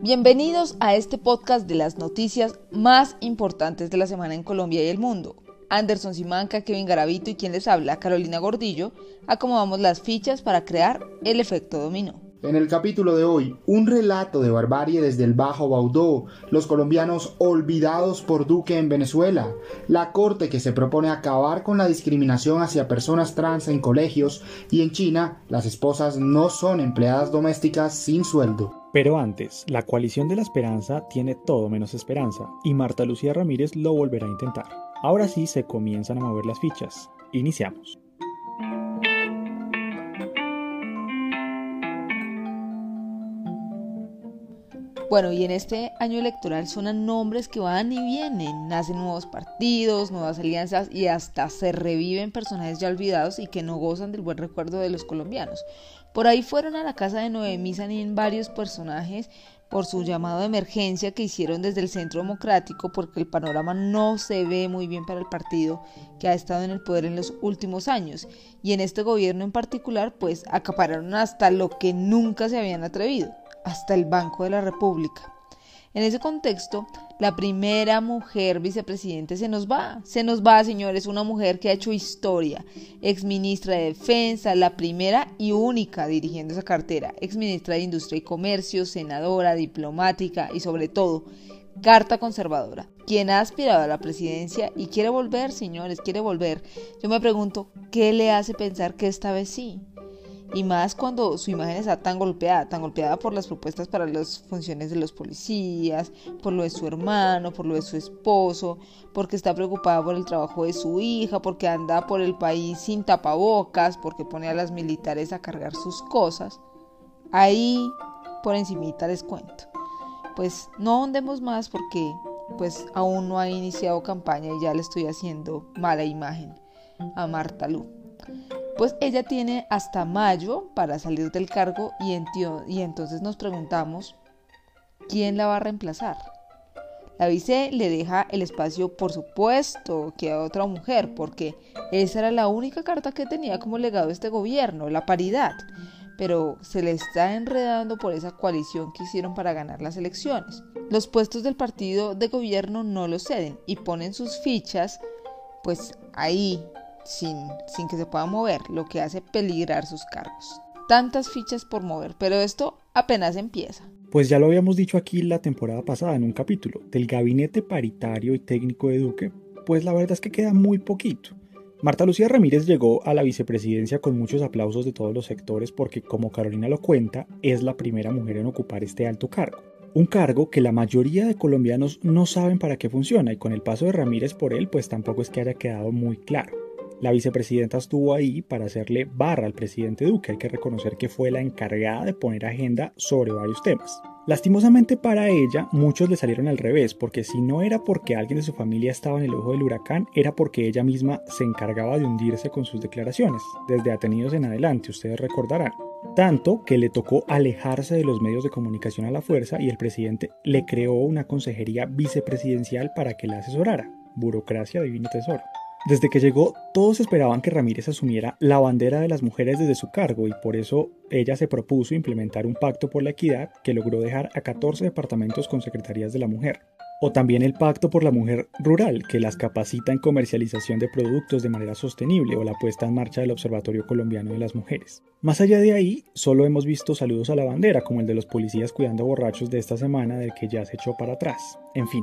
Bienvenidos a este podcast de las noticias más importantes de la semana en Colombia y el mundo. Anderson Simanca, Kevin Garavito y quien les habla, Carolina Gordillo, acomodamos las fichas para crear el efecto dominó. En el capítulo de hoy, un relato de barbarie desde el Bajo Baudó, los colombianos olvidados por Duque en Venezuela, la corte que se propone acabar con la discriminación hacia personas trans en colegios y en China, las esposas no son empleadas domésticas sin sueldo. Pero antes, la coalición de la esperanza tiene todo menos esperanza y Marta Lucía Ramírez lo volverá a intentar. Ahora sí se comienzan a mover las fichas. Iniciamos. Bueno, y en este año electoral suenan nombres que van y vienen, nacen nuevos partidos, nuevas alianzas y hasta se reviven personajes ya olvidados y que no gozan del buen recuerdo de los colombianos. Por ahí fueron a la casa de Noemí Sanín varios personajes por su llamado de emergencia que hicieron desde el Centro Democrático porque el panorama no se ve muy bien para el partido que ha estado en el poder en los últimos años. Y en este gobierno en particular pues acapararon hasta lo que nunca se habían atrevido, hasta el Banco de la República. En ese contexto, la primera mujer vicepresidente se nos va, se nos va, señores, una mujer que ha hecho historia, ex ministra de Defensa, la primera y única dirigiendo esa cartera, ex ministra de Industria y Comercio, senadora, diplomática y sobre todo, carta conservadora, quien ha aspirado a la presidencia y quiere volver, señores, quiere volver. Yo me pregunto, ¿qué le hace pensar que esta vez sí? Y más cuando su imagen está tan golpeada, tan golpeada por las propuestas para las funciones de los policías, por lo de su hermano, por lo de su esposo, porque está preocupada por el trabajo de su hija, porque anda por el país sin tapabocas, porque pone a las militares a cargar sus cosas. Ahí por encimita les cuento. Pues no ahondemos más porque pues aún no ha iniciado campaña y ya le estoy haciendo mala imagen a Marta Lu pues ella tiene hasta mayo para salir del cargo y, y entonces nos preguntamos, ¿quién la va a reemplazar? La vice le deja el espacio, por supuesto, que a otra mujer, porque esa era la única carta que tenía como legado este gobierno, la paridad. Pero se le está enredando por esa coalición que hicieron para ganar las elecciones. Los puestos del partido de gobierno no lo ceden y ponen sus fichas, pues ahí, sin, que se pueda mover, lo que hace peligrar sus cargos. Tantas fichas por mover, pero esto apenas empieza. Pues ya lo habíamos dicho aquí la temporada pasada en un capítulo del gabinete paritario y técnico de Duque, pues la verdad es que queda muy poquito. Marta Lucía Ramírez llegó a la vicepresidencia con muchos aplausos de todos los sectores porque, como Carolina lo cuenta, es la primera mujer en ocupar este alto cargo. Un cargo que la mayoría de colombianos no saben para qué funciona y con el paso de Ramírez por él pues tampoco es que haya quedado muy claro. La vicepresidenta estuvo ahí para hacerle barra al presidente Duque. Hay que reconocer que fue la encargada de poner agenda sobre varios temas. Lastimosamente para ella, muchos le salieron al revés, porque si no era porque alguien de su familia estaba en el ojo del huracán, era porque ella misma se encargaba de hundirse con sus declaraciones, desde atenidos en adelante, ustedes recordarán. Tanto que le tocó alejarse de los medios de comunicación a la fuerza y el presidente le creó una consejería vicepresidencial para que la asesorara. Burocracia divino tesoro. Desde que llegó, todos esperaban que Ramírez asumiera la bandera de las mujeres desde su cargo y por eso ella se propuso implementar un pacto por la equidad que logró dejar a 14 departamentos con secretarías de la mujer. O también el Pacto por la Mujer Rural, que las capacita en comercialización de productos de manera sostenible, o la puesta en marcha del Observatorio Colombiano de las Mujeres. Más allá de ahí, solo hemos visto saludos a la bandera, como el de los policías cuidando borrachos de esta semana, del que ya se echó para atrás. En fin,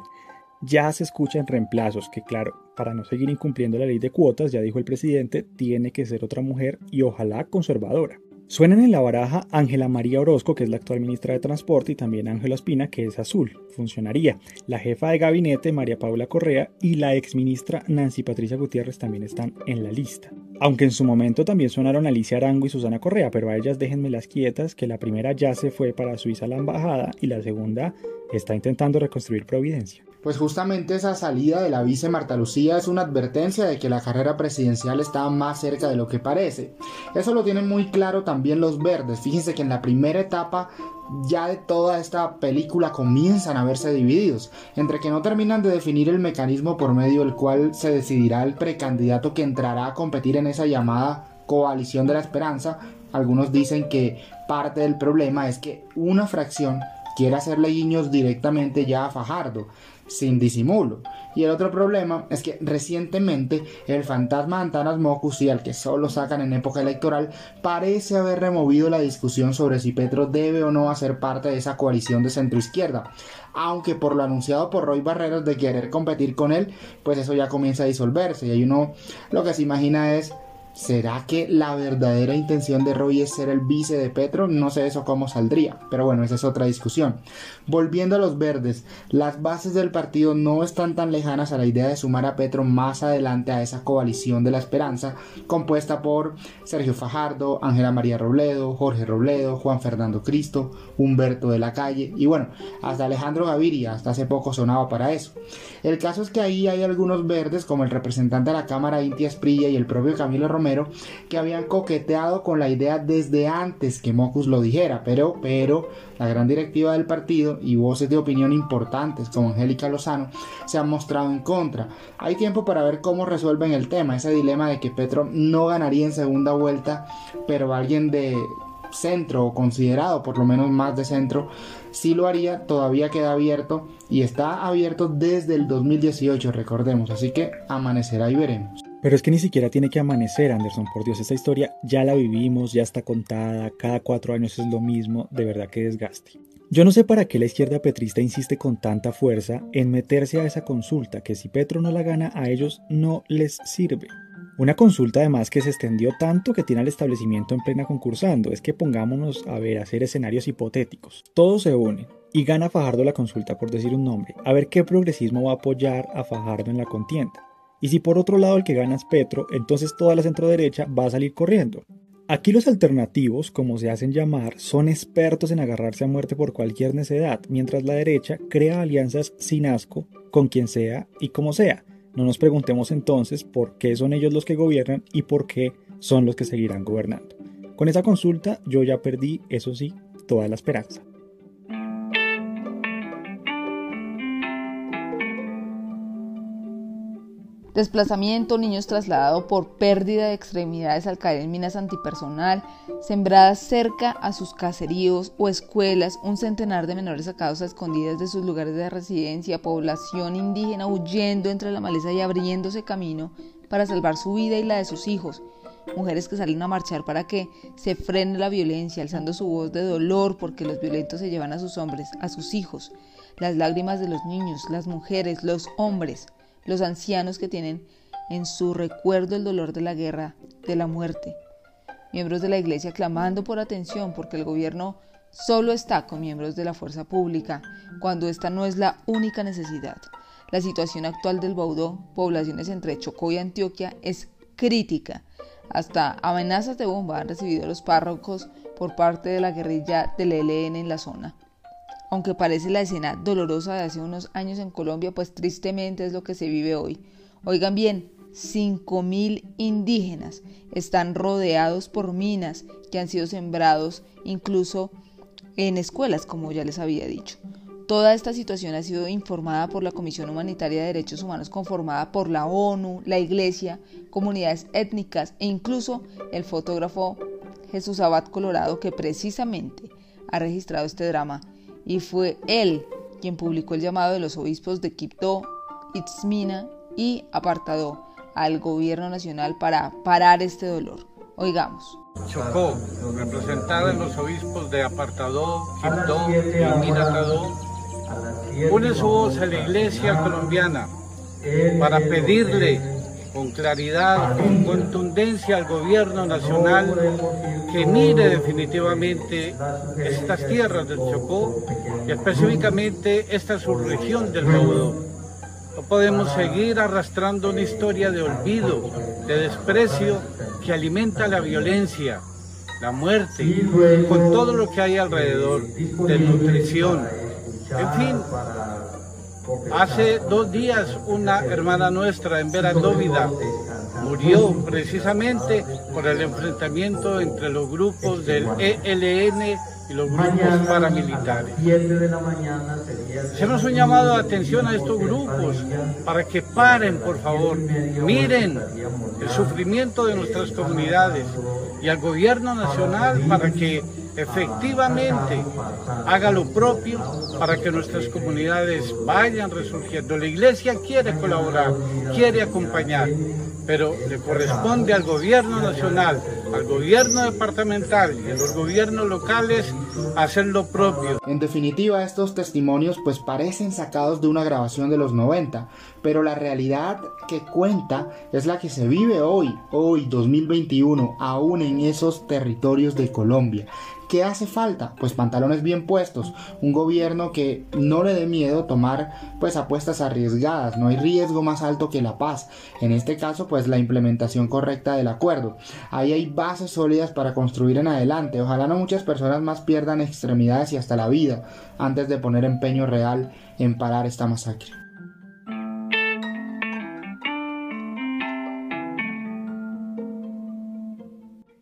ya se escuchan reemplazos, que claro, para no seguir incumpliendo la ley de cuotas, ya dijo el presidente, tiene que ser otra mujer y ojalá conservadora. Suenan en la baraja Ángela María Orozco, que es la actual ministra de Transporte, y también Ángela Espina, que es azul, funcionaría. La jefa de gabinete, María Paula Correa, y la exministra Nancy Patricia Gutiérrez también están en la lista. Aunque en su momento también sonaron Alicia Arango y Susana Correa, pero a ellas déjenme las quietas, que la primera ya se fue para Suiza a la embajada y la segunda está intentando reconstruir Providencia pues justamente esa salida de la vice Marta Lucía es una advertencia de que la carrera presidencial está más cerca de lo que parece. Eso lo tienen muy claro también los verdes. Fíjense que en la primera etapa ya de toda esta película comienzan a verse divididos, entre que no terminan de definir el mecanismo por medio del cual se decidirá el precandidato que entrará a competir en esa llamada coalición de la esperanza. Algunos dicen que parte del problema es que una fracción quiere hacerle guiños directamente ya a Fajardo, sin disimulo. Y el otro problema es que recientemente el fantasma Antanas Mocus, y al que solo sacan en época electoral, parece haber removido la discusión sobre si Petro debe o no hacer parte de esa coalición de centroizquierda. Aunque por lo anunciado por Roy Barreros de querer competir con él, pues eso ya comienza a disolverse. Y ahí uno lo que se imagina es ¿Será que la verdadera intención de Roy es ser el vice de Petro? No sé eso cómo saldría, pero bueno, esa es otra discusión. Volviendo a los verdes, las bases del partido no están tan lejanas a la idea de sumar a Petro más adelante a esa coalición de la esperanza, compuesta por Sergio Fajardo, Ángela María Robledo, Jorge Robledo, Juan Fernando Cristo, Humberto de la Calle y bueno, hasta Alejandro Gaviria, hasta hace poco sonaba para eso. El caso es que ahí hay algunos verdes como el representante de la Cámara Inti Esprilla y el propio Camilo Romero que habían coqueteado con la idea desde antes que Mocus lo dijera, pero, pero la gran directiva del partido y voces de opinión importantes como Angélica Lozano se han mostrado en contra. Hay tiempo para ver cómo resuelven el tema, ese dilema de que Petro no ganaría en segunda vuelta, pero alguien de centro o considerado por lo menos más de centro sí lo haría, todavía queda abierto y está abierto desde el 2018, recordemos, así que amanecerá y veremos. Pero es que ni siquiera tiene que amanecer, Anderson, por Dios, esta historia ya la vivimos, ya está contada, cada cuatro años es lo mismo, de verdad que desgaste. Yo no sé para qué la izquierda petrista insiste con tanta fuerza en meterse a esa consulta, que si Petro no la gana a ellos no les sirve. Una consulta además que se extendió tanto que tiene al establecimiento en plena concursando. Es que pongámonos a ver, a hacer escenarios hipotéticos. Todos se unen y gana Fajardo la consulta por decir un nombre. A ver qué progresismo va a apoyar a Fajardo en la contienda. Y si por otro lado el que gana es Petro, entonces toda la centroderecha va a salir corriendo. Aquí los alternativos, como se hacen llamar, son expertos en agarrarse a muerte por cualquier necedad, mientras la derecha crea alianzas sin asco con quien sea y como sea. No nos preguntemos entonces por qué son ellos los que gobiernan y por qué son los que seguirán gobernando. Con esa consulta yo ya perdí, eso sí, toda la esperanza. Desplazamiento, niños trasladados por pérdida de extremidades al caer en minas antipersonal, sembradas cerca a sus caseríos o escuelas, un centenar de menores sacados a escondidas de sus lugares de residencia, población indígena huyendo entre la maleza y abriéndose camino para salvar su vida y la de sus hijos, mujeres que salen a marchar para que se frene la violencia, alzando su voz de dolor porque los violentos se llevan a sus hombres, a sus hijos, las lágrimas de los niños, las mujeres, los hombres, los ancianos que tienen en su recuerdo el dolor de la guerra, de la muerte. Miembros de la iglesia clamando por atención porque el gobierno solo está con miembros de la fuerza pública cuando esta no es la única necesidad. La situación actual del Baudó, poblaciones entre Chocó y Antioquia, es crítica. Hasta amenazas de bomba han recibido los párrocos por parte de la guerrilla del ELN en la zona. Aunque parece la escena dolorosa de hace unos años en Colombia, pues tristemente es lo que se vive hoy. Oigan bien, 5.000 indígenas están rodeados por minas que han sido sembrados incluso en escuelas, como ya les había dicho. Toda esta situación ha sido informada por la Comisión Humanitaria de Derechos Humanos conformada por la ONU, la Iglesia, comunidades étnicas e incluso el fotógrafo Jesús Abad Colorado que precisamente ha registrado este drama y fue él quien publicó el llamado de los obispos de Quibdó, Itzmina y Apartadó al gobierno nacional para parar este dolor. Oigamos. Chocó, representada en los obispos de Apartadó, Quibdó y Minatadó, une su voz a la iglesia colombiana para pedirle con claridad, con contundencia al gobierno nacional que mire definitivamente estas tierras del Chocó y específicamente esta subregión del Maudó. No podemos seguir arrastrando una historia de olvido, de desprecio que alimenta la violencia, la muerte, con todo lo que hay alrededor, de nutrición. En fin, Hace dos días una hermana nuestra en Verandóvida murió precisamente por el enfrentamiento entre los grupos del ELN y los grupos paramilitares. Hacemos un llamado de atención a estos grupos para que paren, por favor, miren el sufrimiento de nuestras comunidades y al gobierno nacional para que efectivamente haga lo propio para que nuestras comunidades vayan resurgiendo. La iglesia quiere colaborar, quiere acompañar, pero le corresponde al gobierno nacional, al gobierno departamental y a los gobiernos locales hacer lo propio. En definitiva, estos testimonios pues parecen sacados de una grabación de los 90, pero la realidad que cuenta es la que se vive hoy, hoy 2021, aún en esos territorios de Colombia. ¿Qué hace falta? Pues pantalones bien puestos, un gobierno que no le dé miedo tomar pues apuestas arriesgadas, no hay riesgo más alto que la paz, en este caso pues la implementación correcta del acuerdo. Ahí hay bases sólidas para construir en adelante, ojalá no muchas personas más pierdan extremidades y hasta la vida antes de poner empeño real en parar esta masacre.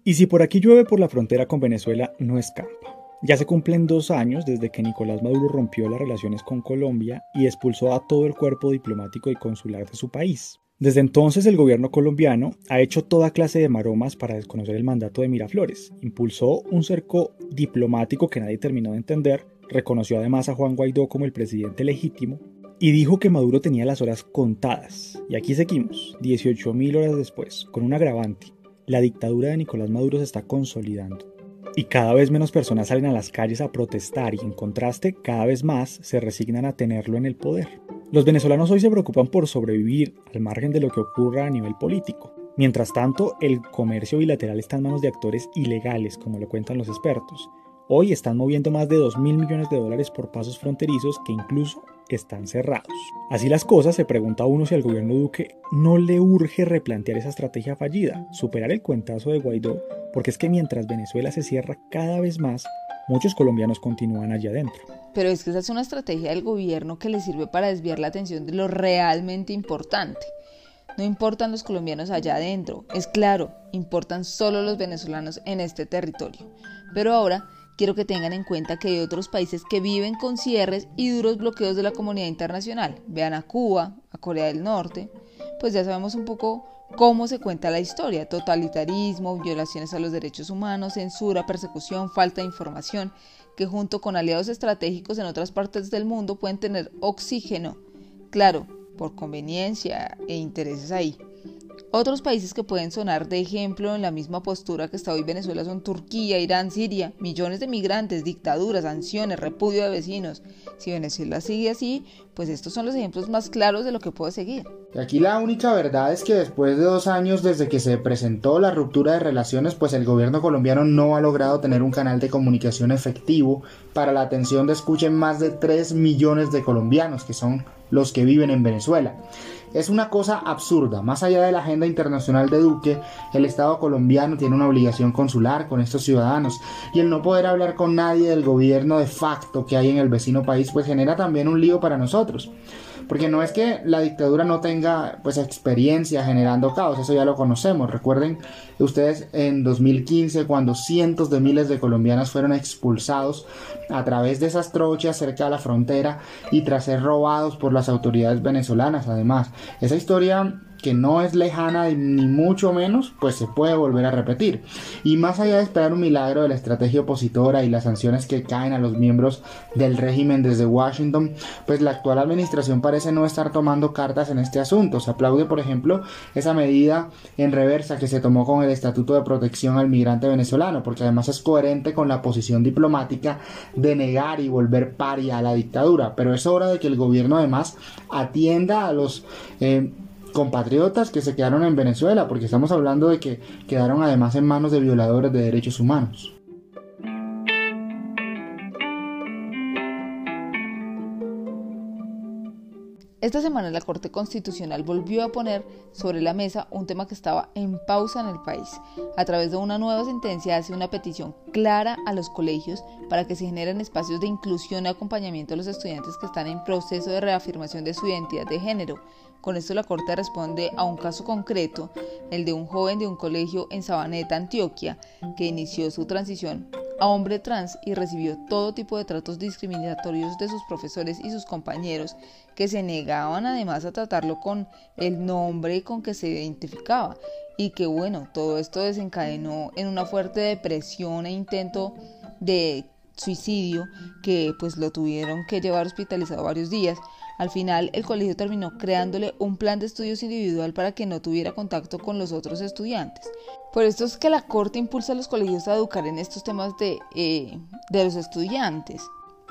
Y si por aquí llueve por la frontera con Venezuela, no escampa. Ya se cumplen dos años desde que Nicolás Maduro rompió las relaciones con Colombia y expulsó a todo el cuerpo diplomático y consular de su país. Desde entonces el gobierno colombiano ha hecho toda clase de maromas para desconocer el mandato de Miraflores. Impulsó un cerco diplomático que nadie terminó de entender, reconoció además a Juan Guaidó como el presidente legítimo y dijo que Maduro tenía las horas contadas. Y aquí seguimos, 18.000 horas después, con un agravante la dictadura de Nicolás Maduro se está consolidando. Y cada vez menos personas salen a las calles a protestar y en contraste cada vez más se resignan a tenerlo en el poder. Los venezolanos hoy se preocupan por sobrevivir al margen de lo que ocurra a nivel político. Mientras tanto, el comercio bilateral está en manos de actores ilegales, como lo cuentan los expertos. Hoy están moviendo más de 2 mil millones de dólares por pasos fronterizos que incluso están cerrados. Así las cosas, se pregunta uno si al gobierno Duque no le urge replantear esa estrategia fallida, superar el cuentazo de Guaidó, porque es que mientras Venezuela se cierra cada vez más, muchos colombianos continúan allá adentro. Pero es que esa es una estrategia del gobierno que le sirve para desviar la atención de lo realmente importante. No importan los colombianos allá adentro, es claro, importan solo los venezolanos en este territorio. Pero ahora quiero que tengan en cuenta que hay otros países que viven con cierres y duros bloqueos de la comunidad internacional. Vean a Cuba, a Corea del Norte, pues ya sabemos un poco cómo se cuenta la historia, totalitarismo, violaciones a los derechos humanos, censura, persecución, falta de información, que junto con aliados estratégicos en otras partes del mundo pueden tener oxígeno, claro, por conveniencia e intereses ahí. Otros países que pueden sonar de ejemplo en la misma postura que está hoy Venezuela son Turquía, Irán, Siria, millones de migrantes, dictaduras, sanciones, repudio de vecinos. Si Venezuela sigue así, pues estos son los ejemplos más claros de lo que puede seguir. Aquí la única verdad es que después de dos años desde que se presentó la ruptura de relaciones, pues el gobierno colombiano no ha logrado tener un canal de comunicación efectivo para la atención de escucha en más de 3 millones de colombianos, que son los que viven en Venezuela. Es una cosa absurda. Más allá de la agenda internacional de Duque, el Estado colombiano tiene una obligación consular con estos ciudadanos y el no poder hablar con nadie del gobierno de facto que hay en el vecino país pues genera también un lío para nosotros. Porque no es que la dictadura no tenga pues experiencia generando caos, eso ya lo conocemos. Recuerden ustedes en 2015 cuando cientos de miles de colombianos fueron expulsados a través de esas trochas cerca de la frontera y tras ser robados por las autoridades venezolanas además. Esa historia que no es lejana ni mucho menos, pues se puede volver a repetir. Y más allá de esperar un milagro de la estrategia opositora y las sanciones que caen a los miembros del régimen desde Washington, pues la actual administración parece no estar tomando cartas en este asunto. Se aplaude, por ejemplo, esa medida en reversa que se tomó con el Estatuto de Protección al Migrante Venezolano, porque además es coherente con la posición diplomática de negar y volver paria a la dictadura. Pero es hora de que el gobierno además atienda a los eh, compatriotas que se quedaron en Venezuela, porque estamos hablando de que quedaron además en manos de violadores de derechos humanos. Esta semana la Corte Constitucional volvió a poner sobre la mesa un tema que estaba en pausa en el país. A través de una nueva sentencia hace una petición clara a los colegios para que se generen espacios de inclusión y acompañamiento a los estudiantes que están en proceso de reafirmación de su identidad de género. Con esto la Corte responde a un caso concreto, el de un joven de un colegio en Sabaneta, Antioquia, que inició su transición a hombre trans y recibió todo tipo de tratos discriminatorios de sus profesores y sus compañeros que se negaban además a tratarlo con el nombre con que se identificaba y que bueno, todo esto desencadenó en una fuerte depresión e intento de suicidio que pues lo tuvieron que llevar hospitalizado varios días. Al final el colegio terminó creándole un plan de estudios individual para que no tuviera contacto con los otros estudiantes. Por esto es que la Corte impulsa a los colegios a educar en estos temas de, eh, de los estudiantes.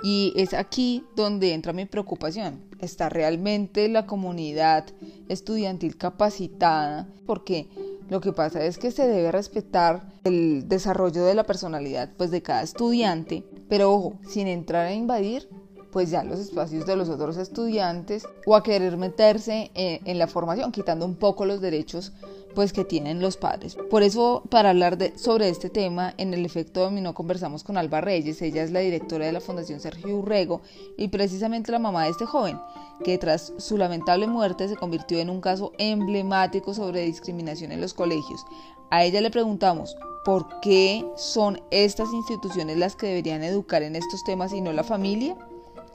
Y es aquí donde entra mi preocupación. ¿Está realmente la comunidad estudiantil capacitada? Porque lo que pasa es que se debe respetar el desarrollo de la personalidad pues, de cada estudiante, pero ojo, sin entrar a invadir pues ya los espacios de los otros estudiantes o a querer meterse en, en la formación, quitando un poco los derechos pues que tienen los padres. Por eso, para hablar sobre este tema, en el efecto dominó conversamos con Alba Reyes, ella es la directora de la Fundación Sergio Urrego y precisamente la mamá de este joven, que tras su lamentable muerte se convirtió en un caso emblemático sobre discriminación en los colegios. A ella le preguntamos, ¿por qué son estas instituciones las que deberían educar en estos temas y no la familia?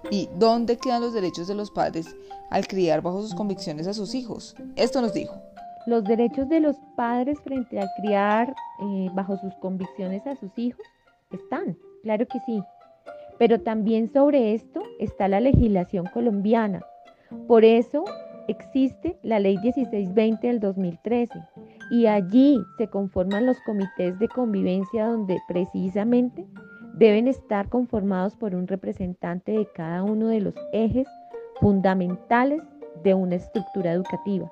¿Y dónde quedan los derechos de los padres al criar bajo sus convicciones a sus hijos? Esto nos dijo. Los derechos de los padres frente a criar eh, bajo sus convicciones a sus hijos están, claro que sí. Pero también sobre esto está la legislación colombiana. Por eso existe la ley 1620 del 2013 y allí se conforman los comités de convivencia donde precisamente deben estar conformados por un representante de cada uno de los ejes fundamentales de una estructura educativa.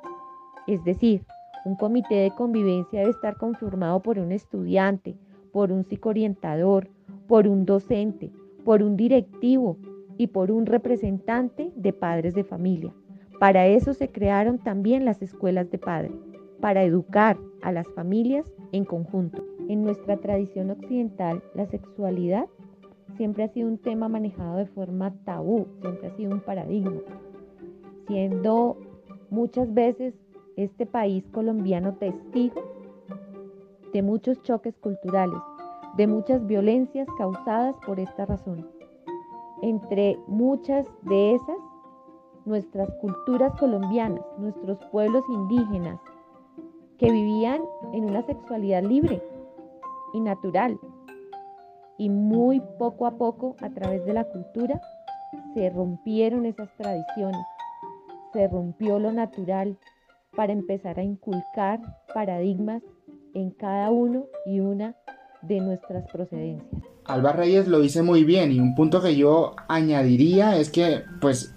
Es decir, un comité de convivencia debe estar conformado por un estudiante, por un psicoorientador, por un docente, por un directivo y por un representante de padres de familia. Para eso se crearon también las escuelas de padres, para educar a las familias en conjunto. En nuestra tradición occidental, la sexualidad siempre ha sido un tema manejado de forma tabú, siempre ha sido un paradigma, siendo muchas veces este país colombiano testigo de muchos choques culturales, de muchas violencias causadas por esta razón. Entre muchas de esas, nuestras culturas colombianas, nuestros pueblos indígenas, que vivían en una sexualidad libre y natural. Y muy poco a poco, a través de la cultura, se rompieron esas tradiciones, se rompió lo natural, para empezar a inculcar paradigmas en cada uno y una de nuestras procedencias. Alba Reyes lo dice muy bien y un punto que yo añadiría es que pues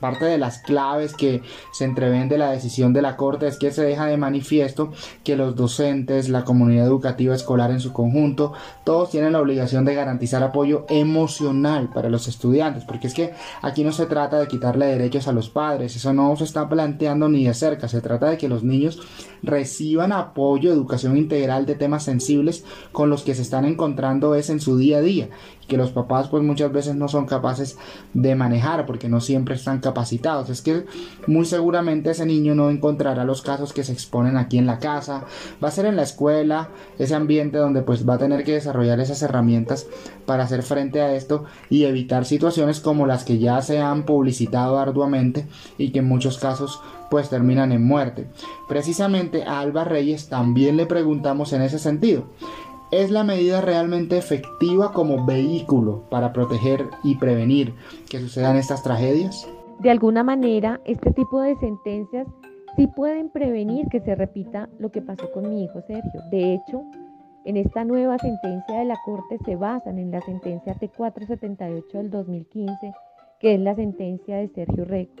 Parte de las claves que se entreven de la decisión de la Corte es que se deja de manifiesto que los docentes, la comunidad educativa escolar en su conjunto, todos tienen la obligación de garantizar apoyo emocional para los estudiantes, porque es que aquí no se trata de quitarle derechos a los padres, eso no se está planteando ni de cerca, se trata de que los niños reciban apoyo, educación integral de temas sensibles con los que se están encontrando es en su día a día que los papás pues muchas veces no son capaces de manejar porque no siempre están capacitados. Es que muy seguramente ese niño no encontrará los casos que se exponen aquí en la casa, va a ser en la escuela, ese ambiente donde pues va a tener que desarrollar esas herramientas para hacer frente a esto y evitar situaciones como las que ya se han publicitado arduamente y que en muchos casos pues terminan en muerte. Precisamente a Alba Reyes también le preguntamos en ese sentido. ¿Es la medida realmente efectiva como vehículo para proteger y prevenir que sucedan estas tragedias? De alguna manera, este tipo de sentencias sí pueden prevenir que se repita lo que pasó con mi hijo Sergio. De hecho, en esta nueva sentencia de la Corte se basan en la sentencia T478 del 2015, que es la sentencia de Sergio Rego.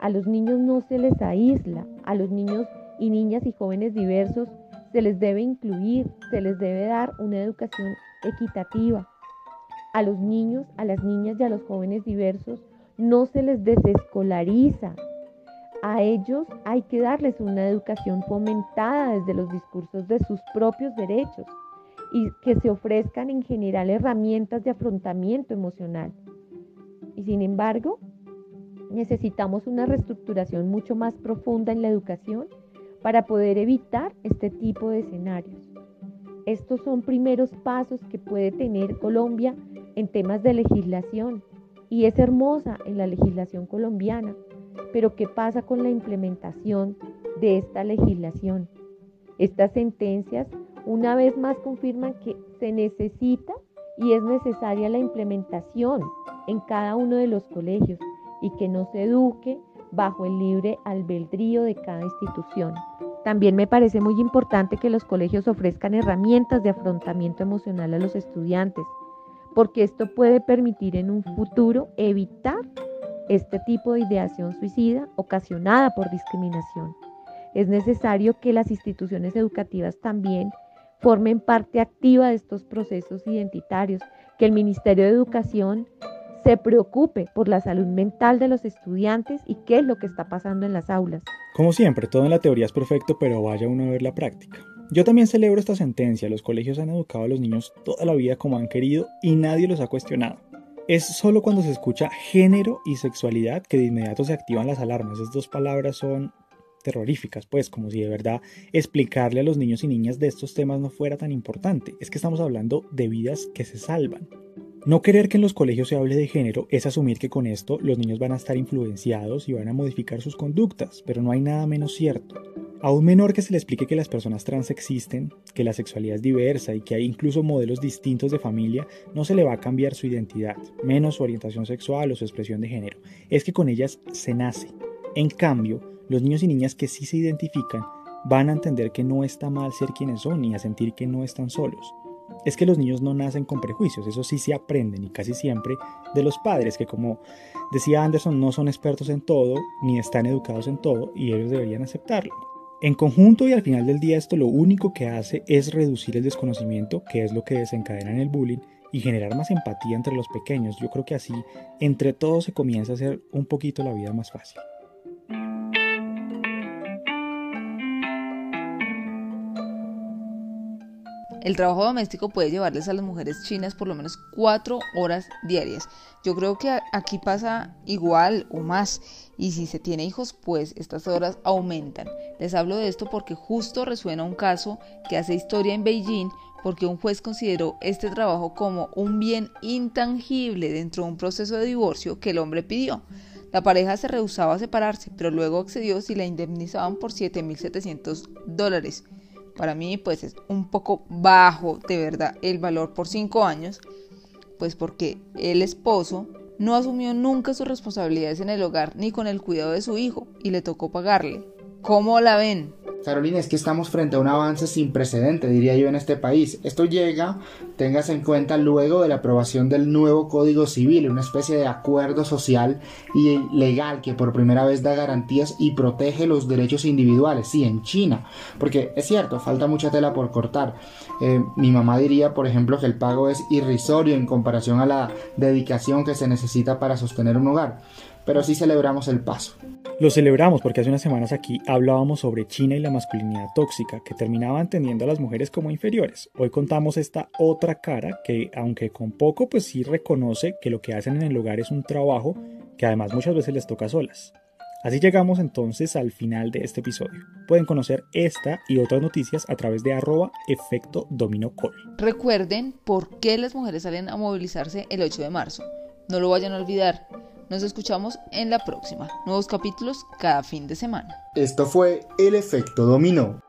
A los niños no se les aísla, a los niños y niñas y jóvenes diversos se les debe incluir, se les debe dar una educación equitativa. A los niños, a las niñas y a los jóvenes diversos no se les desescolariza. A ellos hay que darles una educación fomentada desde los discursos de sus propios derechos y que se ofrezcan en general herramientas de afrontamiento emocional. Y sin embargo, necesitamos una reestructuración mucho más profunda en la educación para poder evitar este tipo de escenarios. Estos son primeros pasos que puede tener Colombia en temas de legislación y es hermosa en la legislación colombiana, pero ¿qué pasa con la implementación de esta legislación? Estas sentencias una vez más confirman que se necesita y es necesaria la implementación en cada uno de los colegios y que no se eduque bajo el libre albedrío de cada institución. También me parece muy importante que los colegios ofrezcan herramientas de afrontamiento emocional a los estudiantes, porque esto puede permitir en un futuro evitar este tipo de ideación suicida ocasionada por discriminación. Es necesario que las instituciones educativas también formen parte activa de estos procesos identitarios, que el Ministerio de Educación se preocupe por la salud mental de los estudiantes y qué es lo que está pasando en las aulas. Como siempre, todo en la teoría es perfecto, pero vaya uno a ver la práctica. Yo también celebro esta sentencia, los colegios han educado a los niños toda la vida como han querido y nadie los ha cuestionado. Es solo cuando se escucha género y sexualidad que de inmediato se activan las alarmas. Esas dos palabras son terroríficas, pues como si de verdad explicarle a los niños y niñas de estos temas no fuera tan importante. Es que estamos hablando de vidas que se salvan. No querer que en los colegios se hable de género es asumir que con esto los niños van a estar influenciados y van a modificar sus conductas, pero no hay nada menos cierto. A un menor que se le explique que las personas trans existen, que la sexualidad es diversa y que hay incluso modelos distintos de familia, no se le va a cambiar su identidad, menos su orientación sexual o su expresión de género. Es que con ellas se nace. En cambio, los niños y niñas que sí se identifican van a entender que no está mal ser quienes son y a sentir que no están solos. Es que los niños no nacen con prejuicios, eso sí se aprenden y casi siempre de los padres que como decía Anderson no son expertos en todo ni están educados en todo y ellos deberían aceptarlo. En conjunto y al final del día esto lo único que hace es reducir el desconocimiento, que es lo que desencadena en el bullying, y generar más empatía entre los pequeños. Yo creo que así entre todos se comienza a hacer un poquito la vida más fácil. El trabajo doméstico puede llevarles a las mujeres chinas por lo menos cuatro horas diarias. Yo creo que aquí pasa igual o más. Y si se tiene hijos, pues estas horas aumentan. Les hablo de esto porque justo resuena un caso que hace historia en Beijing porque un juez consideró este trabajo como un bien intangible dentro de un proceso de divorcio que el hombre pidió. La pareja se rehusaba a separarse, pero luego accedió si la indemnizaban por 7.700 dólares para mí pues es un poco bajo de verdad el valor por cinco años, pues porque el esposo no asumió nunca sus responsabilidades en el hogar ni con el cuidado de su hijo y le tocó pagarle. ¿Cómo la ven? Carolina, es que estamos frente a un avance sin precedente, diría yo, en este país. Esto llega, tengas en cuenta, luego de la aprobación del nuevo Código Civil, una especie de acuerdo social y legal que por primera vez da garantías y protege los derechos individuales, sí, en China. Porque es cierto, falta mucha tela por cortar. Eh, mi mamá diría, por ejemplo, que el pago es irrisorio en comparación a la dedicación que se necesita para sostener un hogar. Pero sí celebramos el paso. Lo celebramos porque hace unas semanas aquí hablábamos sobre China y la masculinidad tóxica, que terminaba entendiendo a las mujeres como inferiores. Hoy contamos esta otra cara que, aunque con poco, pues sí reconoce que lo que hacen en el hogar es un trabajo que además muchas veces les toca solas. Así llegamos entonces al final de este episodio. Pueden conocer esta y otras noticias a través de arroba efecto domino call. Recuerden por qué las mujeres salen a movilizarse el 8 de marzo. No lo vayan a olvidar. Nos escuchamos en la próxima. Nuevos capítulos cada fin de semana. Esto fue El efecto dominó.